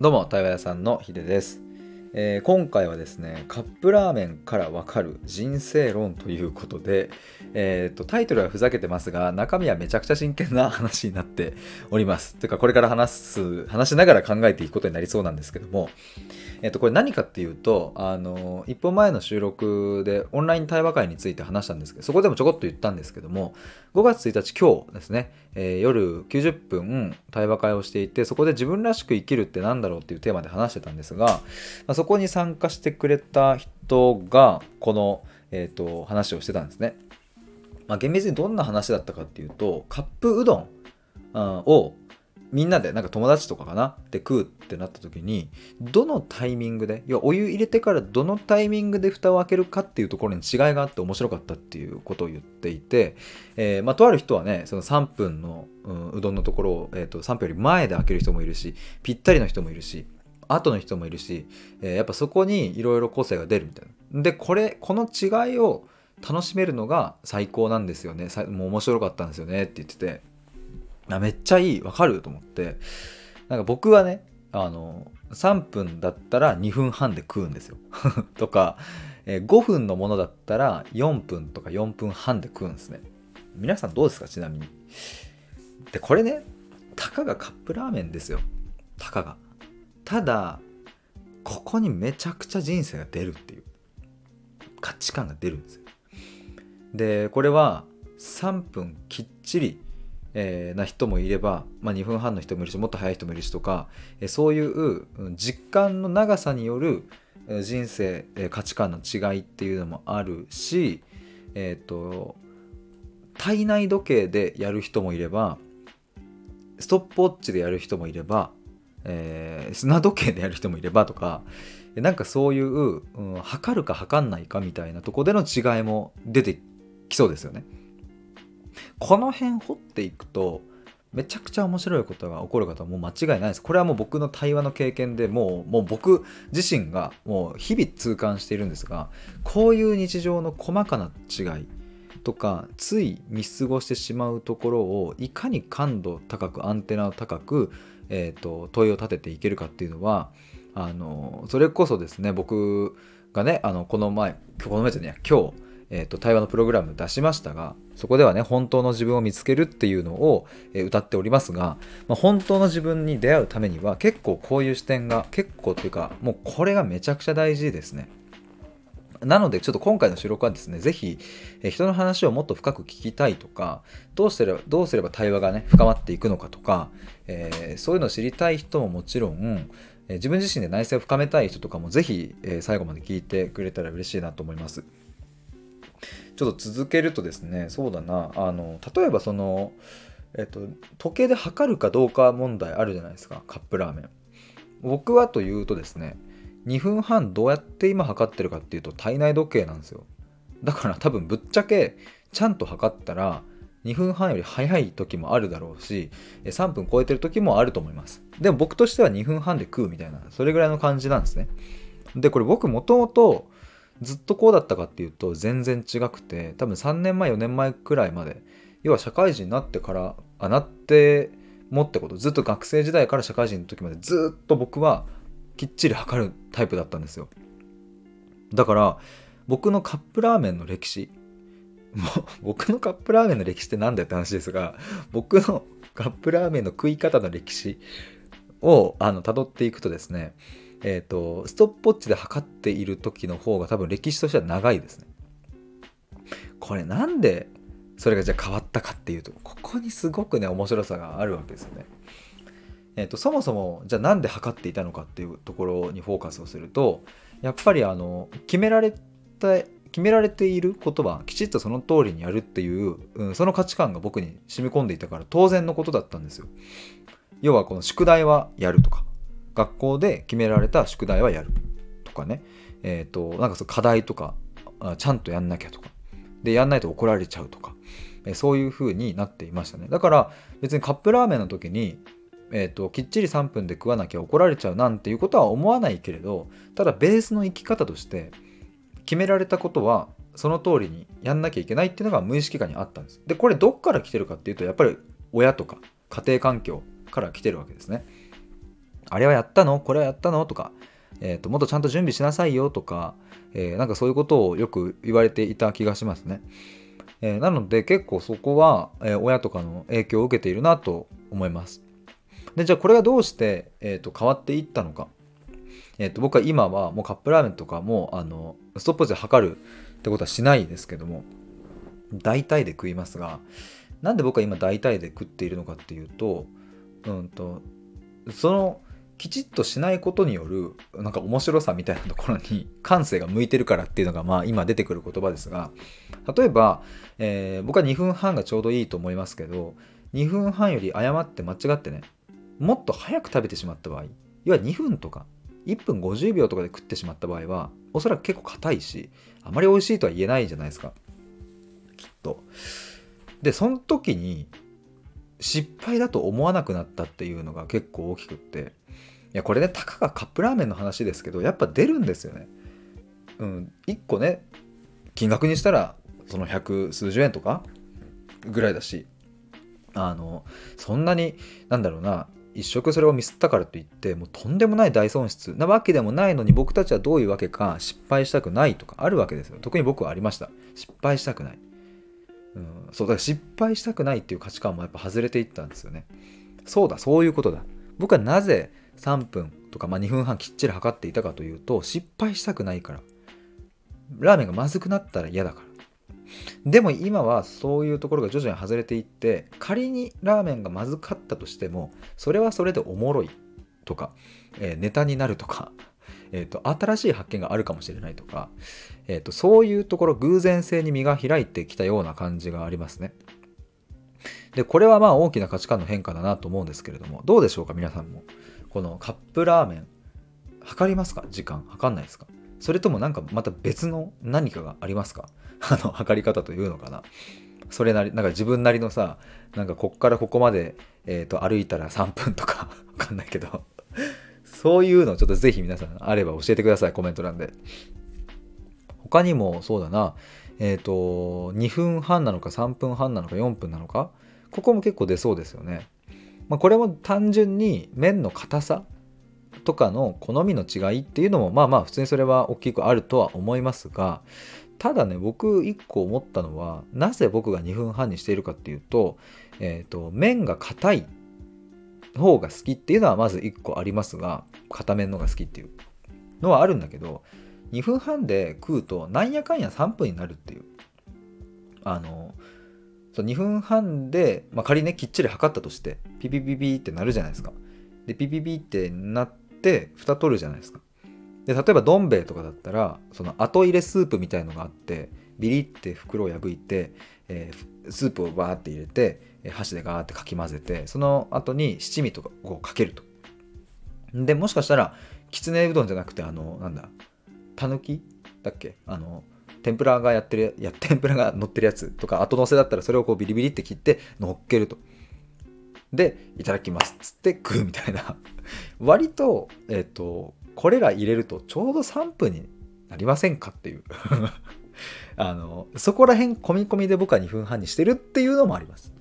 どうも、対話屋さんのヒデです、えー今回はですね、カップラーメンからわかる人生論ということで、えーと、タイトルはふざけてますが、中身はめちゃくちゃ真剣な話になっております。というか、これから話す、話しながら考えていくことになりそうなんですけども、えっ、と、これ何かっていうと、あの、一本前の収録でオンライン対話会について話したんですけど、そこでもちょこっと言ったんですけども、5月1日今日ですね、えー夜90分対話会をしていてそこで自分らしく生きるって何だろうっていうテーマで話してたんですが、まあ、そここに参加してくれた人がこの、えー、と話をしてたんですね。まあ、厳密にどんな話だったかっていうとカップうどんをみんなでなんか友達とかかな？って食うってなった時にどのタイミングで？要はお湯入れてからどのタイミングで蓋を開けるかっていうところに違いがあって面白かったっていうことを言っていて、えーまあ、とある人はねその3分の、うんうどんのところを、えー、と3分より前で開ける人もいるしぴったりの人もいるし後の人もいるし、えーやっぱそこにいろいろ個性が出るみたいな。でこれこの違いを楽しめるのが最高なんですよね。もう面白かったんですよね。って言ってて。あめっちゃいい。わかると思って。なんか僕はねあの3分だったら2分半で食うんですよ。とか、えー5分のものだったら4分とか4分半で食うんですね。皆さんどうですか？ちなみに。でこれねたかがカップラーメンですよ。たかが。ただここにめちゃくちゃ人生が出るっていう価値観が出るんですよ。でこれは3分きっちり、えーな人もいれば、まあ、2分半の人もいるしもっと早い人もいるしとか、えーそういう実感の長さによる人生、えー価値観の違いっていうのもあるしえっ、と体内時計でやる人もいればストップウォッチでやる人もいれば、えー砂時計でやる人もいればとかえなんかそういう、うん、測るか測んないかみたいなとこでの違いも出てきそうですよね。この辺掘っていくとめちゃくちゃ面白いことが起こる方はもう間違いないです。これはもう僕の対話の経験でもうもう僕自身がもう日々痛感しているんですがこういう日常の細かな違いとかつい見過ごしてしまうところをいかに感度高くアンテナを高く、えー、と問いを立てていけるかっていうのはあのそれこそですね僕がねあのこの前この前じゃねえや今日、えー、と対話のプログラム出しましたがそこではね本当の自分を見つけるっていうのを、え歌っておりますが、まあ、本当の自分に出会うためには結構こういう視点が結構っていうかもうこれがめちゃくちゃ大事ですね。なのでちょっと今回の収録はですね、ぜひ、え人の話をもっと深く聞きたいとか、どうすればどうすれば対話がね、深まっていくのかとか、えーそういうのを知りたい人ももちろん、え自分自身で内省を深めたい人とかもぜひ、え最後まで聞いてくれたら嬉しいなと思います。ちょっと続けるとですね、そうだな、あの、例えばその、えっと、時計で測るかどうか問題あるじゃないですか、カップラーメン。僕はというとですね、2分半どうやって今測ってるかっていうと体内時計なんですよ。だから多分ぶっちゃけちゃんと測ったら2分半より早い時もあるだろうし3分超えてる時もあると思います。でも僕としては2分半で食うみたいなそれぐらいの感じなんですね。でこれ僕もともとずっとこうだったかっていうと全然違くて多分3年前4年前くらいまで要は社会人になってからあなってもってことずっと学生時代から社会人の時までずっと僕はきっちり測るタイプだったんですよ。だから僕のカップラーメンの歴史 もう僕のカップラーメンの歴史って何だよって話ですが 僕のカップラーメンの食い方の歴史をあの辿っていくとですねえっ、とストップウォッチで測っている時の方が多分歴史としては長いですね。これなんでそれがじゃあ変わったかっていうとここにすごくね面白さがあるわけですよね。えー、とそもそもじゃあなんで測っていたのかっていうところにフォーカスをするとやっぱりあの決められた決められていることはきちっとその通りにやるっていう、うん、その価値観が僕に染み込んでいたから当然のことだったんですよ。要はこの宿題はやるとか学校で決められた宿題はやるとかね。えっ、となんかそう課題とかちゃんとやんなきゃとか。でやんないと怒られちゃうとか。えそういう風になっていましたね。だから別にカップラーメンの時にえー、ときっちり3分で食わなきゃ怒られちゃうなんていうことは思わないけれどただベースの生き方として決められたことはその通りにやんなきゃいけないっていうのが無意識化にあったんですでこれどっから来てるかっていうとやっぱり親とか家庭環境から来てるわけですねあれはやったの？これはやったの？とか、えーと、もっとちゃんと準備しなさいよとか、えー、なんかそういうことをよく言われていた気がしますね。えー、なので結構そこは、え、親とかの影響を受けているなと思います。でじゃあこれがどうして、えーと、変わっていったのか。えーと、僕は今はもうカップラーメンとかもあのストップウォッチで測るってことはしないですけども大体で食いますがなんで僕は今大体で食っているのかっていうと,、うんとそのきちっとしないことによるなんか面白さみたいなところに感性が向いてるからっていうのがまあ今出てくる言葉ですが例えば、えー、僕は2分半がちょうどいいと思いますけど2分半より誤って間違ってねもっと早く食べてしまった場合要は2分とか1分50秒とかで食ってしまった場合はおそらく結構硬いしあまり美味しいとは言えないじゃないですかきっとでその時に失敗だと思わなくなったっていうのが結構大きくっていやこれねたかがカップラーメンの話ですけどやっぱ出るんですよね。うん、1個ね金額にしたらその百数十円とかぐらいだしあのそんなになんだろうな一食それをミスったからといってもうとんでもない大損失なわけでもないのに僕たちはどういうわけか失敗したくないとかあるわけですよ。特に僕はありました。失敗したくない、うん、そうだ。から失敗したくないっていう価値観もやっぱ外れていったんですよね。そうだそういうことだ。僕はなぜ3分とか、まあ、2分半きっちり測っていたかというと失敗したくないから。ラーメンがまずくなったら嫌だから。でも今はそういうところが徐々に外れていって仮にラーメンがまずかったとしてもそれはそれでおもろいとか、えー、ネタになるとか、えーと、新しい発見があるかもしれないとか、えーとそういうところ偶然性に身が開いてきたような感じがありますね。でこれはまあ大きな価値観の変化だなと思うんですけれどもどうでしょうか皆さんも。このカップラーメン測りますか？時間。測んないですか？それともなんかまた別の何かがありますか？あの測り方というのかな。それなりなんか自分なりのさなんかこっからここまで、えーと、歩いたら3分とか わかんないけど。そういうのちょっとぜひ皆さんあれば教えてくださいコメント欄で。他にもそうだな。えっ、ー、と2分半なのか3分半なのか4分なのか？ここも結構出そうですよね。まあ、これも単純に麺の硬さとかの好みの違いっていうのもまあまあ普通にそれは大きくあるとは思いますがただね僕1個思ったのはなぜ僕が2分半にしているかっていうと,、えーと、麺が硬い方が好きっていうのはまず1個ありますが硬麺のが好きっていうのはあるんだけど2分半で食うとなんやかんや3分になるっていう。あのそう2分半で、まあ、仮にねきっちり測ったとしてピピピピってなるじゃないですか。でピピピってなって蓋取るじゃないですか。で例えばどん兵衛とかだったらその後入れスープみたいのがあってビリって袋を破いて、えー、スープをバーって入れて箸でガーってかき混ぜてその後に七味とかをかけると。でもしかしたらきつねうどんじゃなくてあのなんだたぬきだっけ？あの天ぷらがやってるや天ぷらが乗ってるやつとか後乗せだったらそれをこうビリビリって切って乗っけると。でいただきますっつって食うみたいな。割とえっ、ー、とこれら入れるとちょうど3分になりませんかっていう。あのそこら辺込み込みで僕は2分半にしてるっていうのもあります。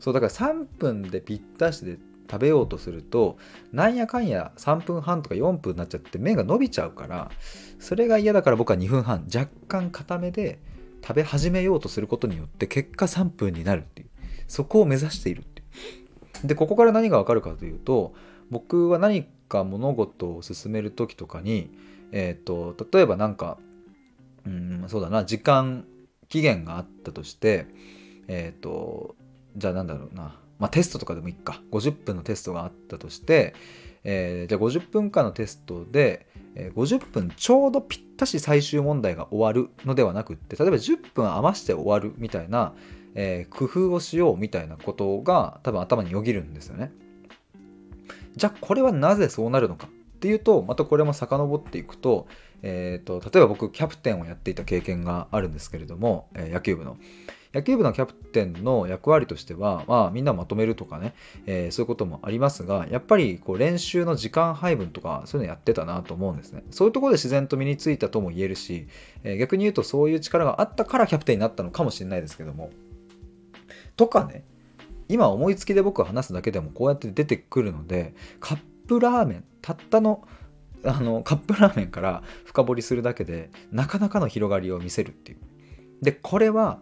そうだから3分でぴったしで食べようとするとなんやかんや3分半とか4分になっちゃって麺が伸びちゃうからそれが嫌だから僕は2分半若干固めで食べ始めようとすることによって結果3分になるっていう。そこを目指しているってでここから何がわかるかというと僕は何か物事を進める時とかにえ、ー、と例えばなんかうんそうだな時間期限があったとしてえっ、ー、とじゃあなんだろうなまあ、テストとかでもいいか。50分のテストがあったとして、えー、じゃあ50分間のテストで、えー、50分ちょうどぴったし最終問題が終わるのではなくって例えば10分余して終わるみたいな、えー、工夫をしようみたいなことが多分頭によぎるんですよね。じゃあこれはなぜそうなるのかっていうとまたこれも遡っていくと,、えーと、例えば僕キャプテンをやっていた経験があるんですけれども、えー、野球部の。野球部のキャプテンの役割としては、まあ、みんなまとめるとかね、えー、そういうこともありますが、やっぱりこう練習の時間配分とか、そういうのやってたなと思うんですね。そういうところで自然と身についたとも言えるし、えー、逆に言うとそういう力があったからキャプテンになったのかもしれないですけども。とかね、今思いつきで僕は話すだけでもこうやって出てくるので、カップラーメンたったのあのカップラーメンから深掘りするだけでなかなかの広がりを見せるっていう。でこれは、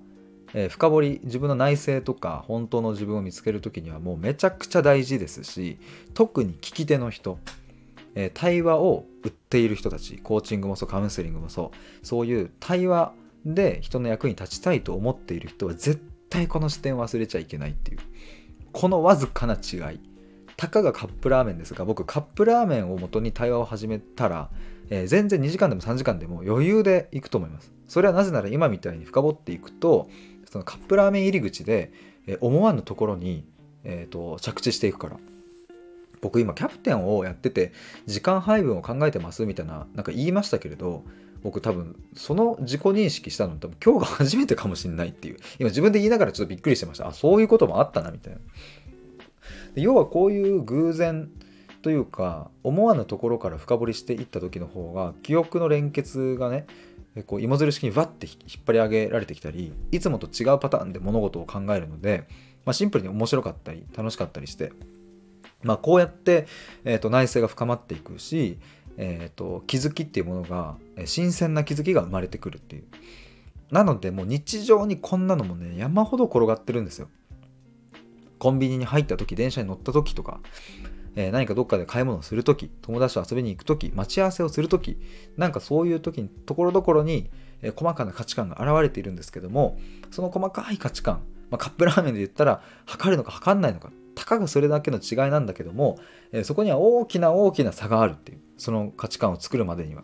えー、深掘り自分の内省とか本当の自分を見つける時にはもうめちゃくちゃ大事ですし特に聞き手の人、えー、対話を売っている人たちコーチングもそうカウンセリングもそうそういう対話で人の役に立ちたいと思っている人は絶対この視点忘れちゃいけないっていう。このわずかな違い。たかがカップラーメンですが僕カップラーメンを元に対話を始めたら、えー、全然2時間でも3時間でも余裕でいくと思います。それはなぜなら今みたいに深掘っていくとそのカップラーメン入り口で、えー、思わぬところに、えーと、着地していくから。僕今キャプテンをやってて時間配分を考えてますみたいななんか言いましたけれど僕多分その自己認識したの多分今日が初めてかもしれないっていう。今自分で言いながらちょっとびっくりしてました。あそういうこともあったなみたいな。要はこういう偶然というか思わぬところから深掘りしていった時の方が記憶の連結がねこう芋づる式にわって引っ張り上げられてきたりいつもと違うパターンで物事を考えるので、まあ、シンプルに面白かったり楽しかったりして、まあ、こうやって、えー、と内省が深まっていくし、えー、と気づきっていうものが新鮮な気づきが生まれてくるっていう。なのでもう日常にこんなのもね山ほど転がってるんですよ。コンビニに入った時電車に乗った時とか、えー、何かどっかで買い物をする時友達と遊びに行く時待ち合わせをする時なんかそういう時にところどころに、え、細かな価値観が現れているんですけどもその細かい価値観、まあ、カップラーメンで言ったら測るのか測んないのかたかがそれだけの違いなんだけども、そこには大きな大きな差があるっていうその価値観を作るまでには。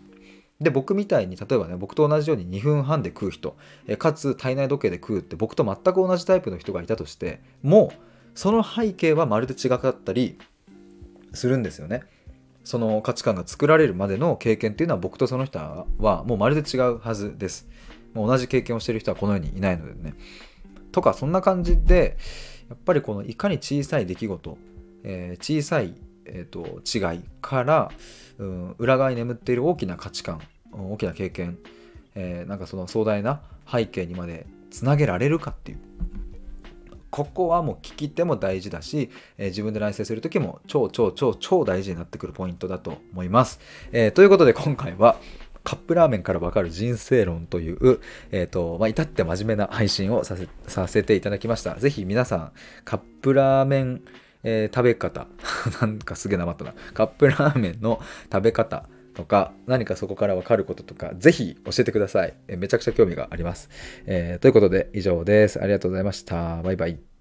で僕みたいに例えばね僕と同じように2分半で食う人、かつ体内時計で食うって僕と全く同じタイプの人がいたとしてもうその背景はまるで違かったりするんですよね。その価値観が作られるまでの経験っていうのは僕とその人はもうまるで違うはずです。同じ経験をしてる人はこの世にいないのでね。とかそんな感じでやっぱりこのいかに小さい出来事、えー、小さい、えーと、違いから、うん、裏側に眠っている大きな価値観大きな経験、えー、なんかその壮大な背景にまでつなげられるかっていうここはもう聞き手も大事だし、えー、自分で内省する時も超超超超大事になってくるポイントだと思います。えー、ということで今回はカップラーメンからわかる人生論という、えっ、ー、と、まあ、至って真面目な配信をさせさせていただきました。ぜひ皆さん、カップラーメン、えー、食べ方、なんかすげえなまったな。カップラーメンの食べ方、とか、何かそこからわかることとか、ぜひ教えてください。えめちゃくちゃ興味があります。えー、ということで以上です。ありがとうございました。バイバイ。